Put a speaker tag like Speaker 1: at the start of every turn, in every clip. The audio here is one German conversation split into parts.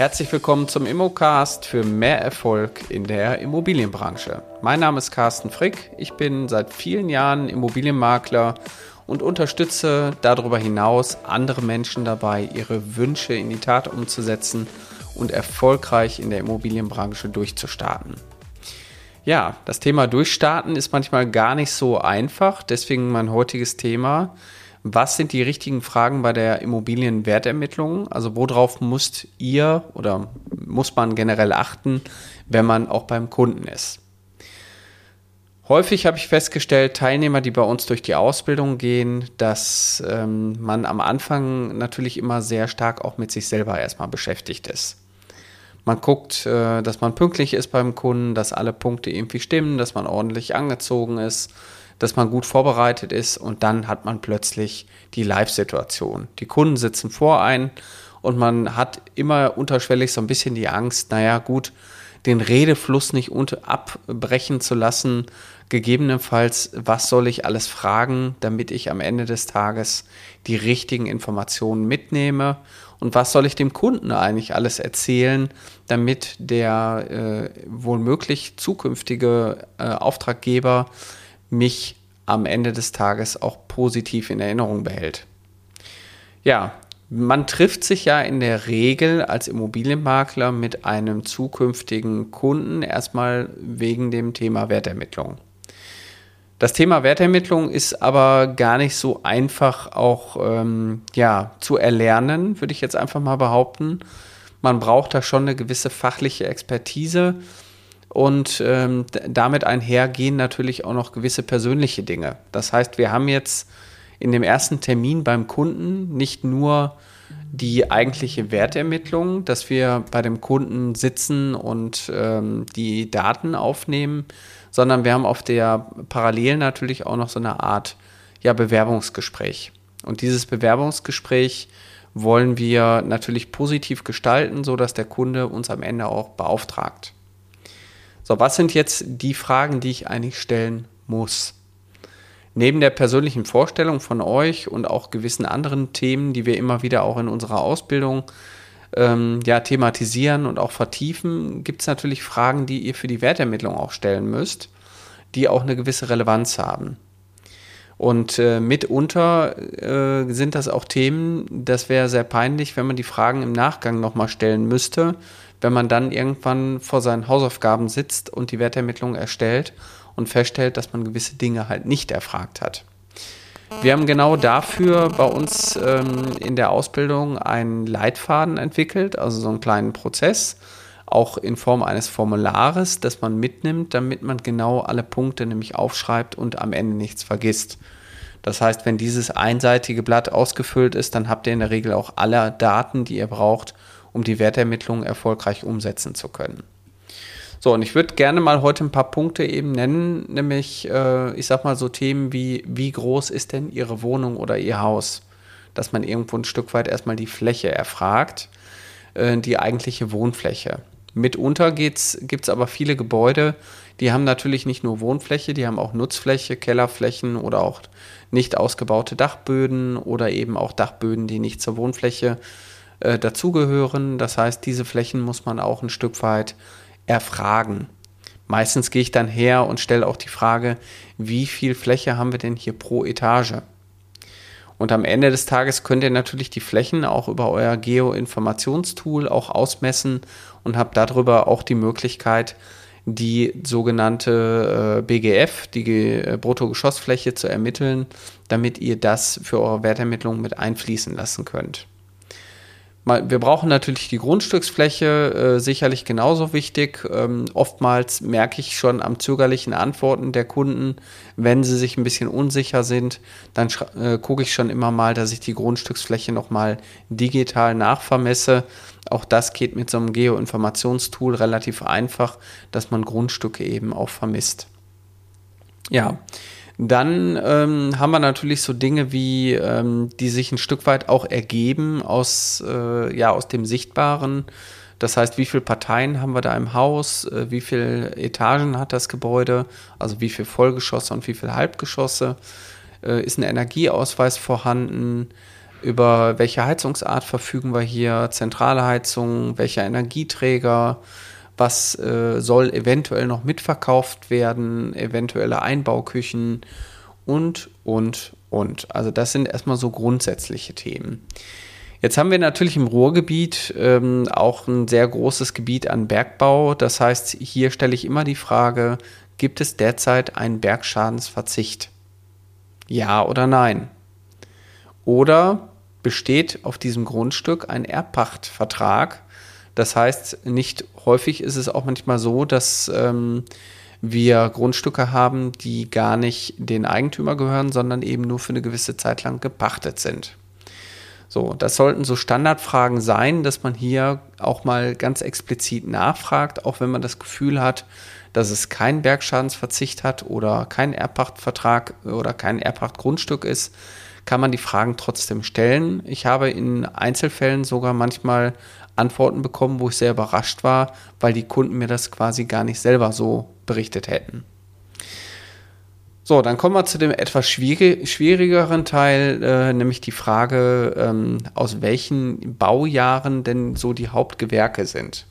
Speaker 1: Herzlich willkommen zum Immocast für mehr Erfolg in der Immobilienbranche. Mein Name ist Carsten Frick. Ich bin seit vielen Jahren Immobilienmakler und unterstütze darüber hinaus andere Menschen dabei, ihre Wünsche in die Tat umzusetzen und erfolgreich in der Immobilienbranche durchzustarten. Ja, das Thema Durchstarten ist manchmal gar nicht so einfach, deswegen mein heutiges Thema was sind die richtigen Fragen bei der Immobilienwertermittlung? Also worauf müsst ihr oder muss man generell achten, wenn man auch beim Kunden ist? Häufig habe ich festgestellt, Teilnehmer, die bei uns durch die Ausbildung gehen, dass ähm, man am Anfang natürlich immer sehr stark auch mit sich selber erstmal beschäftigt ist. Man guckt, äh, dass man pünktlich ist beim Kunden, dass alle Punkte irgendwie stimmen, dass man ordentlich angezogen ist, dass man gut vorbereitet ist und dann hat man plötzlich die Live-Situation. Die Kunden sitzen vor ein und man hat immer unterschwellig so ein bisschen die Angst, naja gut, den Redefluss nicht abbrechen zu lassen. Gegebenenfalls, was soll ich alles fragen, damit ich am Ende des Tages die richtigen Informationen mitnehme? Und was soll ich dem Kunden eigentlich alles erzählen, damit der äh, wohl zukünftige äh, Auftraggeber mich am Ende des Tages auch positiv in Erinnerung behält. Ja, man trifft sich ja in der Regel als Immobilienmakler mit einem zukünftigen Kunden erstmal wegen dem Thema Wertermittlung. Das Thema Wertermittlung ist aber gar nicht so einfach auch ähm, ja, zu erlernen, würde ich jetzt einfach mal behaupten. Man braucht da schon eine gewisse fachliche Expertise und ähm, damit einhergehen natürlich auch noch gewisse persönliche Dinge. Das heißt, wir haben jetzt in dem ersten Termin beim Kunden nicht nur die eigentliche Wertermittlung, dass wir bei dem Kunden sitzen und ähm, die Daten aufnehmen, sondern wir haben auf der Parallel natürlich auch noch so eine Art ja, Bewerbungsgespräch. Und dieses Bewerbungsgespräch wollen wir natürlich positiv gestalten, sodass der Kunde uns am Ende auch beauftragt. So, was sind jetzt die Fragen, die ich eigentlich stellen muss? Neben der persönlichen Vorstellung von euch und auch gewissen anderen Themen, die wir immer wieder auch in unserer Ausbildung ähm, ja, thematisieren und auch vertiefen, gibt es natürlich Fragen, die ihr für die Wertermittlung auch stellen müsst, die auch eine gewisse Relevanz haben. Und äh, mitunter äh, sind das auch Themen, das wäre sehr peinlich, wenn man die Fragen im Nachgang nochmal stellen müsste, wenn man dann irgendwann vor seinen Hausaufgaben sitzt und die Wertermittlung erstellt und feststellt, dass man gewisse Dinge halt nicht erfragt hat. Wir haben genau dafür bei uns ähm, in der Ausbildung einen Leitfaden entwickelt, also so einen kleinen Prozess, auch in Form eines Formulares, das man mitnimmt, damit man genau alle Punkte nämlich aufschreibt und am Ende nichts vergisst. Das heißt, wenn dieses einseitige Blatt ausgefüllt ist, dann habt ihr in der Regel auch alle Daten, die ihr braucht, um die Wertermittlung erfolgreich umsetzen zu können. So, und ich würde gerne mal heute ein paar Punkte eben nennen, nämlich, äh, ich sag mal so Themen wie, wie groß ist denn Ihre Wohnung oder Ihr Haus? Dass man irgendwo ein Stück weit erstmal die Fläche erfragt, äh, die eigentliche Wohnfläche. Mitunter gibt es aber viele Gebäude, die haben natürlich nicht nur Wohnfläche, die haben auch Nutzfläche, Kellerflächen oder auch nicht ausgebaute Dachböden oder eben auch Dachböden, die nicht zur Wohnfläche äh, dazugehören. Das heißt, diese Flächen muss man auch ein Stück weit erfragen. Meistens gehe ich dann her und stelle auch die Frage, wie viel Fläche haben wir denn hier pro Etage? Und am Ende des Tages könnt ihr natürlich die Flächen auch über euer Geoinformationstool auch ausmessen und habt darüber auch die Möglichkeit, die sogenannte äh, BGF, die äh, Bruttogeschossfläche, zu ermitteln, damit ihr das für eure Wertermittlung mit einfließen lassen könnt wir brauchen natürlich die Grundstücksfläche, äh, sicherlich genauso wichtig. Ähm, oftmals merke ich schon am zögerlichen Antworten der Kunden, wenn sie sich ein bisschen unsicher sind, dann äh, gucke ich schon immer mal, dass ich die Grundstücksfläche nochmal digital nachvermesse. Auch das geht mit so einem Geoinformationstool relativ einfach, dass man Grundstücke eben auch vermisst. Ja. Dann ähm, haben wir natürlich so Dinge wie, ähm, die sich ein Stück weit auch ergeben aus, äh, ja, aus dem Sichtbaren. Das heißt, wie viele Parteien haben wir da im Haus? Äh, wie viele Etagen hat das Gebäude? Also wie viele Vollgeschosse und wie viele Halbgeschosse? Äh, ist ein Energieausweis vorhanden? über welche Heizungsart verfügen wir hier, zentrale Heizung, welcher Energieträger, was äh, soll eventuell noch mitverkauft werden, eventuelle Einbauküchen und, und, und. Also das sind erstmal so grundsätzliche Themen. Jetzt haben wir natürlich im Ruhrgebiet ähm, auch ein sehr großes Gebiet an Bergbau. Das heißt, hier stelle ich immer die Frage, gibt es derzeit einen Bergschadensverzicht? Ja oder nein? Oder besteht auf diesem Grundstück ein Erbpachtvertrag? Das heißt, nicht häufig ist es auch manchmal so, dass ähm, wir Grundstücke haben, die gar nicht den Eigentümer gehören, sondern eben nur für eine gewisse Zeit lang gepachtet sind. So, das sollten so Standardfragen sein, dass man hier auch mal ganz explizit nachfragt, auch wenn man das Gefühl hat, dass es keinen Bergschadensverzicht hat oder kein Erbpachtvertrag oder kein Erbpachtgrundstück ist, kann man die Fragen trotzdem stellen. Ich habe in Einzelfällen sogar manchmal Antworten bekommen, wo ich sehr überrascht war, weil die Kunden mir das quasi gar nicht selber so berichtet hätten. So, dann kommen wir zu dem etwas schwierigeren Teil, äh, nämlich die Frage, ähm, aus welchen Baujahren denn so die Hauptgewerke sind.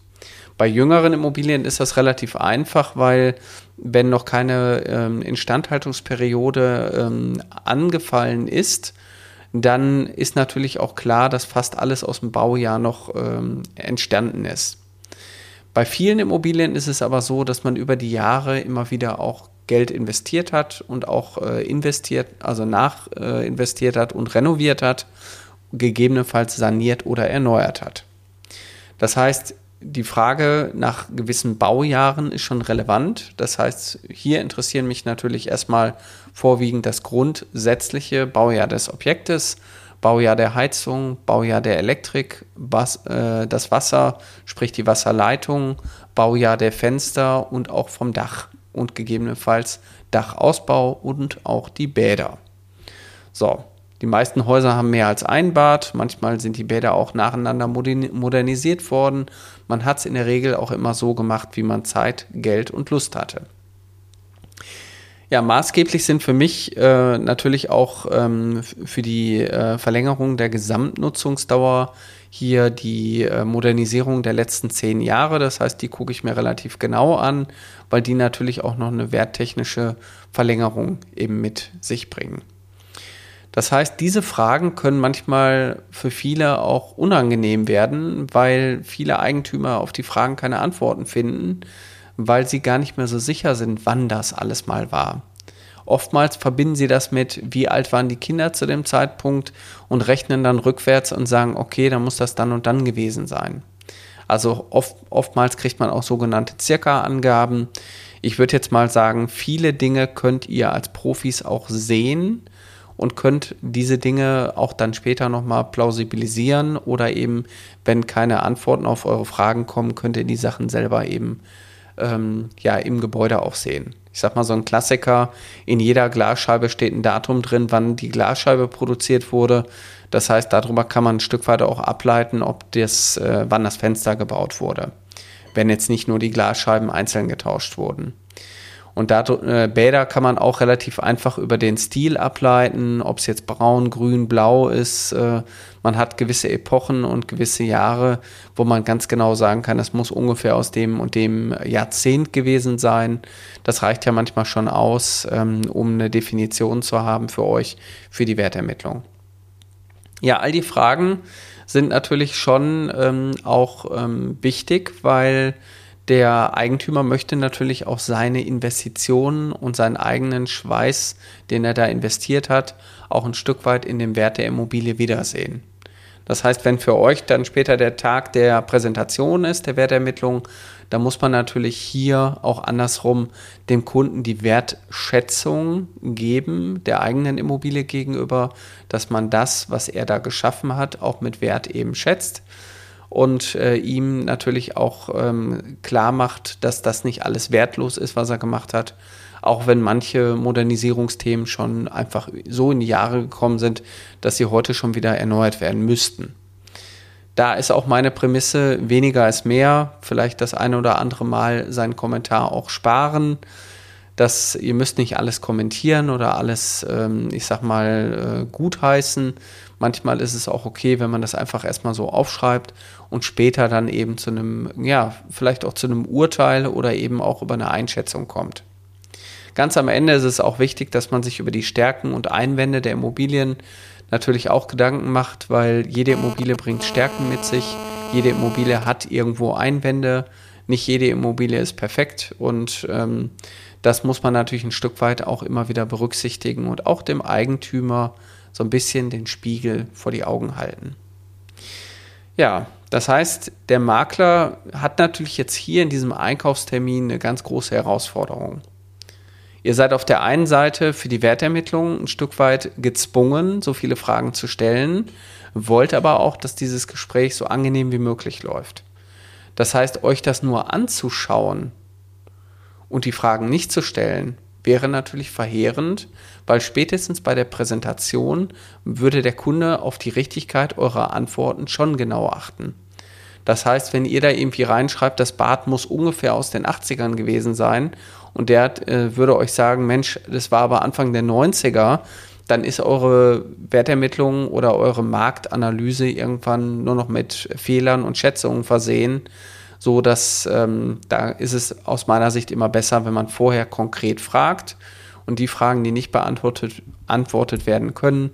Speaker 1: Bei jüngeren Immobilien ist das relativ einfach, weil wenn noch keine ähm, Instandhaltungsperiode ähm, angefallen ist, dann ist natürlich auch klar, dass fast alles aus dem Baujahr noch ähm, entstanden ist. Bei vielen Immobilien ist es aber so, dass man über die Jahre immer wieder auch Geld investiert hat und auch äh, investiert, also nach äh, hat und renoviert hat, gegebenenfalls saniert oder erneuert hat. Das heißt, die Frage nach gewissen Baujahren ist schon relevant. Das heißt, hier interessieren mich natürlich erstmal vorwiegend das grundsätzliche Baujahr des Objektes, Baujahr der Heizung, Baujahr der Elektrik, was, äh, das Wasser, sprich die Wasserleitung, Baujahr der Fenster und auch vom Dach und gegebenenfalls Dachausbau und auch die Bäder. So, die meisten Häuser haben mehr als ein Bad, manchmal sind die Bäder auch nacheinander modernisiert worden. Man hat es in der Regel auch immer so gemacht, wie man Zeit, Geld und Lust hatte. Ja, maßgeblich sind für mich äh, natürlich auch ähm, für die äh, Verlängerung der Gesamtnutzungsdauer hier die äh, Modernisierung der letzten zehn Jahre. Das heißt, die gucke ich mir relativ genau an, weil die natürlich auch noch eine werttechnische Verlängerung eben mit sich bringen. Das heißt, diese Fragen können manchmal für viele auch unangenehm werden, weil viele Eigentümer auf die Fragen keine Antworten finden weil sie gar nicht mehr so sicher sind, wann das alles mal war. Oftmals verbinden sie das mit, wie alt waren die Kinder zu dem Zeitpunkt und rechnen dann rückwärts und sagen, okay, dann muss das dann und dann gewesen sein. Also oft, oftmals kriegt man auch sogenannte Circa-Angaben. Ich würde jetzt mal sagen, viele Dinge könnt ihr als Profis auch sehen und könnt diese Dinge auch dann später nochmal plausibilisieren oder eben, wenn keine Antworten auf eure Fragen kommen, könnt ihr die Sachen selber eben ähm, ja im Gebäude auch sehen. Ich sag mal so ein Klassiker, in jeder Glasscheibe steht ein Datum drin, wann die Glasscheibe produziert wurde. Das heißt, darüber kann man ein Stück weit auch ableiten, ob das, äh, wann das Fenster gebaut wurde. Wenn jetzt nicht nur die Glasscheiben einzeln getauscht wurden. Und da, äh, Bäder kann man auch relativ einfach über den Stil ableiten, ob es jetzt braun, grün, blau ist. Äh, man hat gewisse Epochen und gewisse Jahre, wo man ganz genau sagen kann, es muss ungefähr aus dem und dem Jahrzehnt gewesen sein. Das reicht ja manchmal schon aus, ähm, um eine Definition zu haben für euch, für die Wertermittlung. Ja, all die Fragen sind natürlich schon ähm, auch ähm, wichtig, weil der Eigentümer möchte natürlich auch seine Investitionen und seinen eigenen Schweiß, den er da investiert hat, auch ein Stück weit in dem Wert der Immobilie wiedersehen. Das heißt, wenn für euch dann später der Tag der Präsentation ist, der Wertermittlung, dann muss man natürlich hier auch andersrum dem Kunden die Wertschätzung geben, der eigenen Immobilie gegenüber, dass man das, was er da geschaffen hat, auch mit Wert eben schätzt und äh, ihm natürlich auch ähm, klar macht, dass das nicht alles wertlos ist, was er gemacht hat. Auch wenn manche Modernisierungsthemen schon einfach so in die Jahre gekommen sind, dass sie heute schon wieder erneuert werden müssten. Da ist auch meine Prämisse, weniger ist mehr. Vielleicht das eine oder andere Mal seinen Kommentar auch sparen dass ihr müsst nicht alles kommentieren oder alles, ähm, ich sag mal, äh, gutheißen. Manchmal ist es auch okay, wenn man das einfach erstmal so aufschreibt und später dann eben zu einem, ja, vielleicht auch zu einem Urteil oder eben auch über eine Einschätzung kommt. Ganz am Ende ist es auch wichtig, dass man sich über die Stärken und Einwände der Immobilien natürlich auch Gedanken macht, weil jede Immobilie bringt Stärken mit sich. Jede Immobilie hat irgendwo Einwände. Nicht jede Immobilie ist perfekt und ähm, das muss man natürlich ein Stück weit auch immer wieder berücksichtigen und auch dem Eigentümer so ein bisschen den Spiegel vor die Augen halten. Ja, das heißt, der Makler hat natürlich jetzt hier in diesem Einkaufstermin eine ganz große Herausforderung. Ihr seid auf der einen Seite für die Wertermittlung ein Stück weit gezwungen, so viele Fragen zu stellen, wollt aber auch, dass dieses Gespräch so angenehm wie möglich läuft. Das heißt, euch das nur anzuschauen und die Fragen nicht zu stellen, wäre natürlich verheerend, weil spätestens bei der Präsentation würde der Kunde auf die Richtigkeit eurer Antworten schon genau achten. Das heißt, wenn ihr da irgendwie reinschreibt, das Bad muss ungefähr aus den 80ern gewesen sein und der äh, würde euch sagen, Mensch, das war aber Anfang der 90er, dann ist eure Wertermittlung oder eure Marktanalyse irgendwann nur noch mit Fehlern und Schätzungen versehen, so dass ähm, da ist es aus meiner Sicht immer besser, wenn man vorher konkret fragt und die Fragen, die nicht beantwortet antwortet werden können,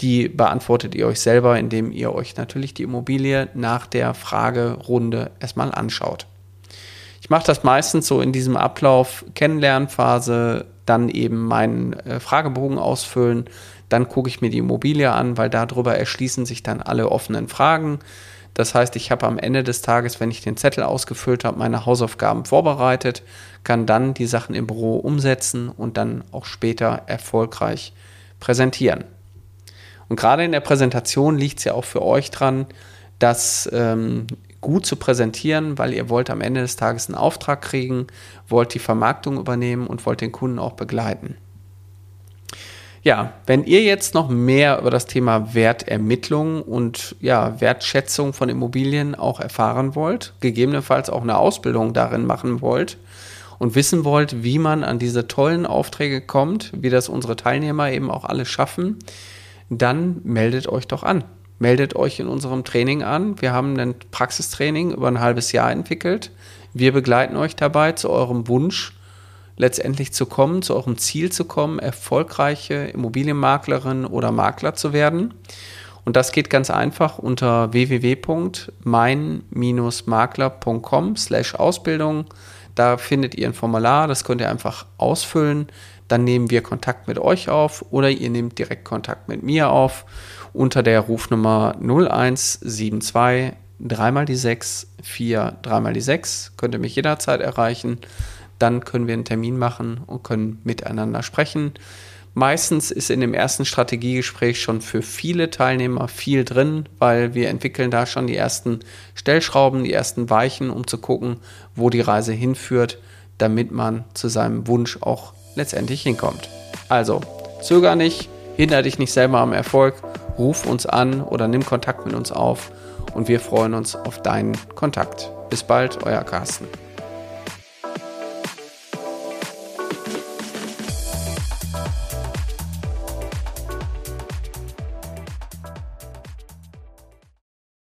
Speaker 1: die beantwortet ihr euch selber, indem ihr euch natürlich die Immobilie nach der Fragerunde erstmal anschaut. Ich mache das meistens so in diesem Ablauf Kennenlernphase, dann eben meinen äh, Fragebogen ausfüllen, dann gucke ich mir die Immobilie an, weil darüber erschließen sich dann alle offenen Fragen. Das heißt, ich habe am Ende des Tages, wenn ich den Zettel ausgefüllt habe, meine Hausaufgaben vorbereitet, kann dann die Sachen im Büro umsetzen und dann auch später erfolgreich präsentieren. Und gerade in der Präsentation liegt es ja auch für euch dran, das ähm, gut zu präsentieren, weil ihr wollt am Ende des Tages einen Auftrag kriegen, wollt die Vermarktung übernehmen und wollt den Kunden auch begleiten. Ja, wenn ihr jetzt noch mehr über das Thema Wertermittlung und ja, Wertschätzung von Immobilien auch erfahren wollt, gegebenenfalls auch eine Ausbildung darin machen wollt und wissen wollt, wie man an diese tollen Aufträge kommt, wie das unsere Teilnehmer eben auch alle schaffen, dann meldet euch doch an. Meldet euch in unserem Training an. Wir haben ein Praxistraining über ein halbes Jahr entwickelt. Wir begleiten euch dabei zu eurem Wunsch, letztendlich zu kommen, zu eurem Ziel zu kommen, erfolgreiche Immobilienmaklerin oder Makler zu werden. Und das geht ganz einfach unter www.mein-makler.com slash Ausbildung. Da findet ihr ein Formular, das könnt ihr einfach ausfüllen. Dann nehmen wir Kontakt mit euch auf oder ihr nehmt direkt Kontakt mit mir auf unter der Rufnummer 0172 3 mal die 6, 4, 3 mal die 6. Könnt ihr mich jederzeit erreichen. Dann können wir einen Termin machen und können miteinander sprechen. Meistens ist in dem ersten Strategiegespräch schon für viele Teilnehmer viel drin, weil wir entwickeln da schon die ersten Stellschrauben, die ersten Weichen, um zu gucken, wo die Reise hinführt, damit man zu seinem Wunsch auch letztendlich hinkommt. Also, zöger nicht, hinder dich nicht selber am Erfolg, ruf uns an oder nimm Kontakt mit uns auf und wir freuen uns auf deinen Kontakt. Bis bald, euer Carsten.